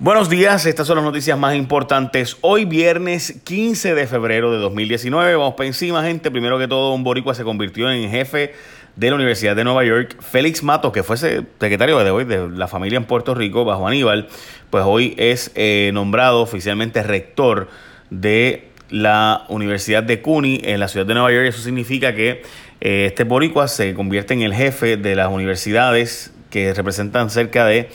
Buenos días, estas son las noticias más importantes. Hoy viernes 15 de febrero de 2019, vamos para encima gente. Primero que todo, un boricua se convirtió en jefe de la Universidad de Nueva York. Félix Matos, que fue secretario de hoy de la familia en Puerto Rico bajo Aníbal, pues hoy es eh, nombrado oficialmente rector de la Universidad de CUNY en la ciudad de Nueva York. Eso significa que eh, este boricua se convierte en el jefe de las universidades que representan cerca de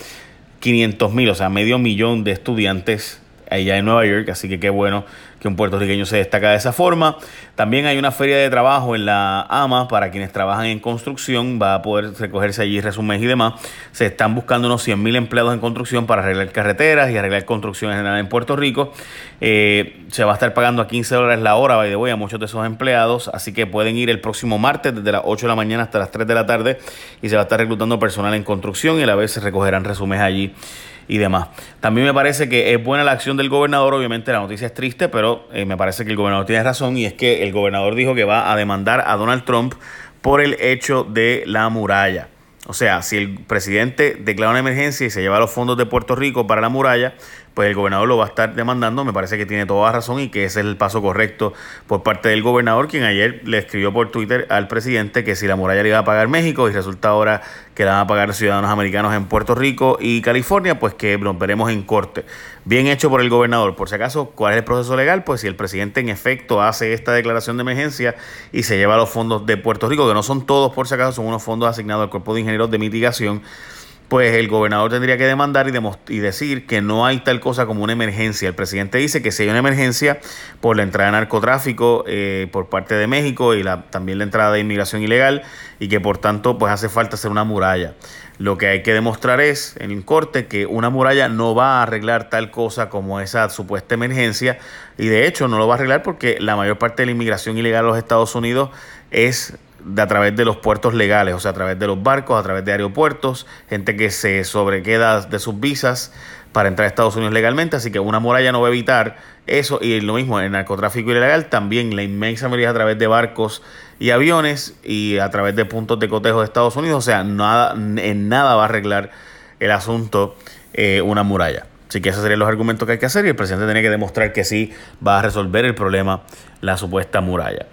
500 mil, o sea, medio millón de estudiantes allá en Nueva York, así que qué bueno que un puertorriqueño se destaca de esa forma. También hay una feria de trabajo en la AMA para quienes trabajan en construcción, va a poder recogerse allí resúmenes y demás. Se están buscando unos 100 mil empleados en construcción para arreglar carreteras y arreglar construcción en general en Puerto Rico. Eh, se va a estar pagando a 15 dólares la hora, by the way, a muchos de esos empleados, así que pueden ir el próximo martes desde las 8 de la mañana hasta las 3 de la tarde y se va a estar reclutando personal en construcción y a la vez se recogerán resúmenes allí y demás. También me parece que es buena la acción del gobernador, obviamente la noticia es triste, pero eh, me parece que el gobernador tiene razón y es que el gobernador dijo que va a demandar a Donald Trump por el hecho de la muralla. O sea, si el presidente declara una emergencia y se lleva los fondos de Puerto Rico para la muralla, pues el gobernador lo va a estar demandando. Me parece que tiene toda razón y que ese es el paso correcto por parte del gobernador, quien ayer le escribió por Twitter al presidente que si la muralla le iba a pagar México y resulta ahora que van a pagar ciudadanos americanos en Puerto Rico y California, pues que nos veremos en corte. Bien hecho por el gobernador. Por si acaso, ¿cuál es el proceso legal? Pues si el presidente en efecto hace esta declaración de emergencia y se lleva los fondos de Puerto Rico, que no son todos por si acaso, son unos fondos asignados al Cuerpo de Ingenieros de Mitigación pues el gobernador tendría que demandar y, decir que no hay tal cosa como una emergencia. El presidente dice que si hay una emergencia por la entrada de narcotráfico eh, por parte de México y la, también la entrada de inmigración ilegal y que por tanto pues hace falta hacer una muralla. Lo que hay que demostrar es en el corte que una muralla no va a arreglar tal cosa como esa supuesta emergencia y de hecho no lo va a arreglar porque la mayor parte de la inmigración ilegal a los Estados Unidos es de a través de los puertos legales, o sea, a través de los barcos, a través de aeropuertos, gente que se sobrequeda de sus visas para entrar a Estados Unidos legalmente, así que una muralla no va a evitar eso y lo mismo el narcotráfico ilegal también la inmensa mayoría a través de barcos y aviones y a través de puntos de cotejo de Estados Unidos, o sea, nada en nada va a arreglar el asunto eh, una muralla. Así que esos serían los argumentos que hay que hacer y el presidente tiene que demostrar que sí va a resolver el problema la supuesta muralla.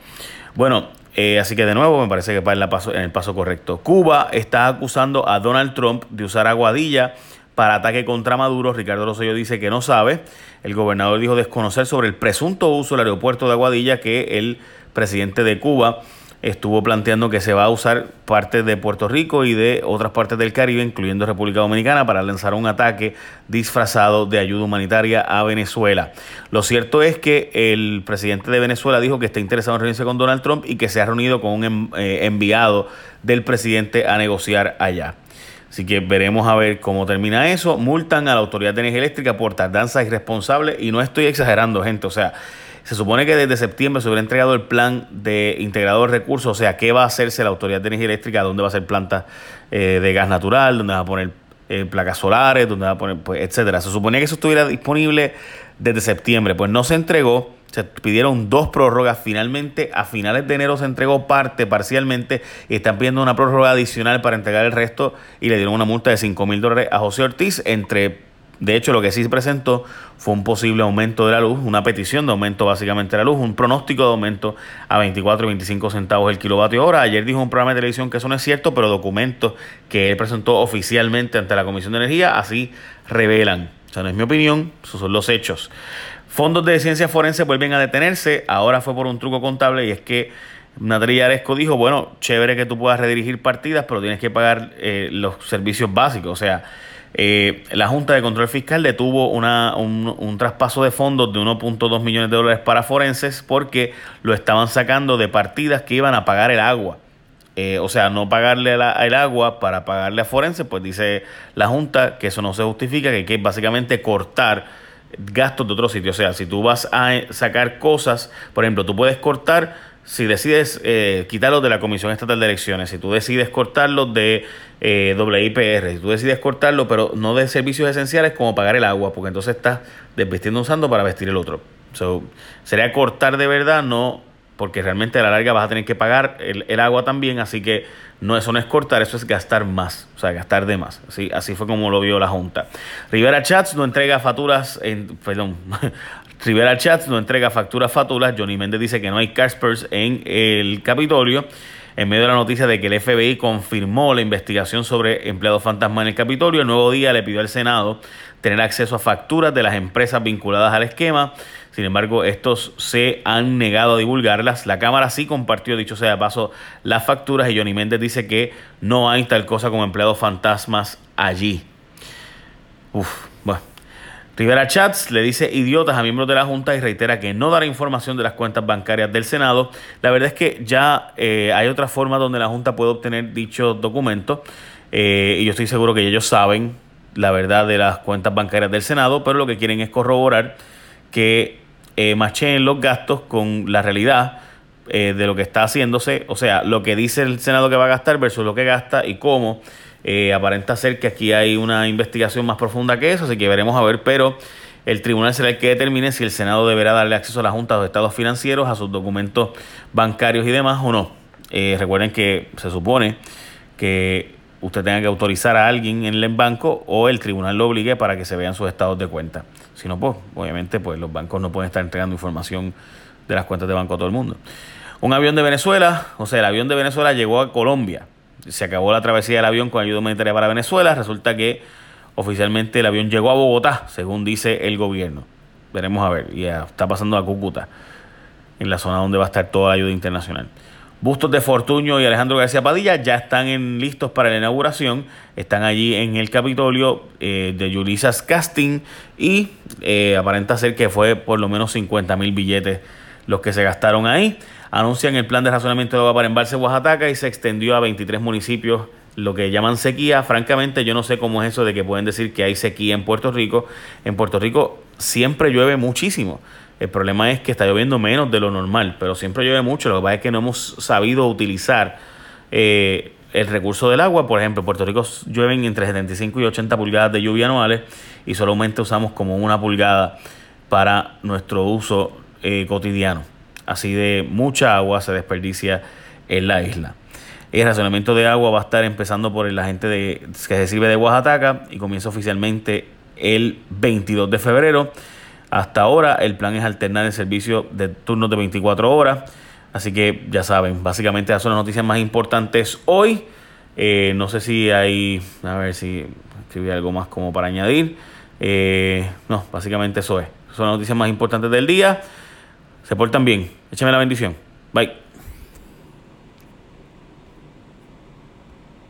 Bueno, eh, así que de nuevo me parece que va en, paso, en el paso correcto. Cuba está acusando a Donald Trump de usar aguadilla para ataque contra Maduro. Ricardo Rosselló dice que no sabe. El gobernador dijo desconocer sobre el presunto uso del aeropuerto de Aguadilla que el presidente de Cuba estuvo planteando que se va a usar parte de Puerto Rico y de otras partes del Caribe, incluyendo República Dominicana, para lanzar un ataque disfrazado de ayuda humanitaria a Venezuela. Lo cierto es que el presidente de Venezuela dijo que está interesado en reunirse con Donald Trump y que se ha reunido con un em, eh, enviado del presidente a negociar allá. Así que veremos a ver cómo termina eso. Multan a la Autoridad de Energía Eléctrica por tardanza irresponsable y no estoy exagerando, gente. O sea, se supone que desde septiembre se hubiera entregado el plan de integrador de recursos, o sea, qué va a hacerse la Autoridad de Energía Eléctrica, dónde va a ser planta eh, de gas natural, dónde va a poner eh, placas solares, dónde va a poner, pues, etcétera. Se suponía que eso estuviera disponible desde septiembre, pues no se entregó. Se pidieron dos prórrogas, finalmente a finales de enero se entregó parte parcialmente y están pidiendo una prórroga adicional para entregar el resto y le dieron una multa de 5 mil dólares a José Ortiz entre de hecho, lo que sí se presentó fue un posible aumento de la luz, una petición de aumento básicamente de la luz, un pronóstico de aumento a 24 y 25 centavos el kilovatio hora. Ayer dijo un programa de televisión que eso no es cierto, pero documentos que él presentó oficialmente ante la Comisión de Energía así revelan. O sea, no es mi opinión, esos son los hechos. Fondos de ciencia forense vuelven a detenerse, ahora fue por un truco contable y es que Natalia Aresco dijo, bueno, chévere que tú puedas redirigir partidas, pero tienes que pagar eh, los servicios básicos, o sea, eh, la Junta de Control Fiscal detuvo una, un, traspaso de fondos de 1.2 millones de dólares para forenses porque lo estaban sacando de partidas que iban a pagar el agua. Eh, o sea, no pagarle el agua para pagarle a forenses, pues dice la Junta que eso no se justifica, que hay que básicamente cortar gastos de otro sitio. O sea, si tú vas a sacar cosas, por ejemplo, tú puedes cortar si decides eh, quitarlos de la Comisión Estatal de Elecciones, si tú decides cortarlos de eh, WIPR, si tú decides cortarlo, pero no de servicios esenciales como pagar el agua, porque entonces estás desvistiendo un santo para vestir el otro. sería cortar de verdad, no porque realmente a la larga vas a tener que pagar el, agua también, así que no, eso no es cortar, eso es gastar más, o sea, gastar de más. Así, así fue como lo vio la Junta. Rivera Chats no entrega facturas, en, perdón, Rivera Chats no entrega facturas fatulas. Johnny Méndez dice que no hay Caspers en el Capitolio en medio de la noticia de que el FBI confirmó la investigación sobre empleados fantasma en el Capitolio. El nuevo día le pidió al Senado tener acceso a facturas de las empresas vinculadas al esquema. Sin embargo, estos se han negado a divulgarlas. La Cámara sí compartió, dicho sea de paso, las facturas y Johnny Méndez dice que no hay tal cosa como empleados fantasmas allí. Uf, bueno. Rivera Chats le dice idiotas a miembros de la Junta y reitera que no dará información de las cuentas bancarias del Senado. La verdad es que ya eh, hay otra forma donde la Junta puede obtener dichos documentos eh, y yo estoy seguro que ellos saben la verdad de las cuentas bancarias del Senado, pero lo que quieren es corroborar que eh, macheen los gastos con la realidad de lo que está haciéndose, o sea, lo que dice el Senado que va a gastar versus lo que gasta y cómo eh, aparenta ser que aquí hay una investigación más profunda que eso, así que veremos a ver, pero el tribunal será el que determine si el Senado deberá darle acceso a la Junta de estados financieros, a sus documentos bancarios y demás o no. Eh, recuerden que se supone que usted tenga que autorizar a alguien en el banco o el tribunal lo obligue para que se vean sus estados de cuenta. Si no, pues obviamente pues los bancos no pueden estar entregando información de las cuentas de banco a todo el mundo. Un avión de Venezuela, o sea, el avión de Venezuela llegó a Colombia se acabó la travesía del avión con ayuda humanitaria para Venezuela. Resulta que oficialmente el avión llegó a Bogotá, según dice el gobierno. Veremos a ver. Ya está pasando a Cúcuta, en la zona donde va a estar toda la ayuda internacional. Bustos de Fortuño y Alejandro García Padilla ya están en, listos para la inauguración. Están allí en el Capitolio eh, de Yulisas Casting y eh, aparenta ser que fue por lo menos 50 mil billetes los que se gastaron ahí anuncian el plan de razonamiento de agua para embalse Oaxaca y se extendió a 23 municipios lo que llaman sequía. Francamente, yo no sé cómo es eso de que pueden decir que hay sequía en Puerto Rico. En Puerto Rico siempre llueve muchísimo. El problema es que está lloviendo menos de lo normal, pero siempre llueve mucho. Lo que pasa es que no hemos sabido utilizar eh, el recurso del agua. Por ejemplo, en Puerto Rico llueven entre 75 y 80 pulgadas de lluvia anuales y solamente usamos como una pulgada para nuestro uso eh, cotidiano. Así de mucha agua se desperdicia en la isla. El racionamiento de agua va a estar empezando por la gente de, que se sirve de Oaxaca y comienza oficialmente el 22 de febrero. Hasta ahora el plan es alternar el servicio de turnos de 24 horas. Así que ya saben, básicamente esas son las noticias más importantes hoy. Eh, no sé si hay, a ver si escribí algo más como para añadir. Eh, no, básicamente eso es. Son las noticias más importantes del día. Se portan bien. Échame la bendición. Bye.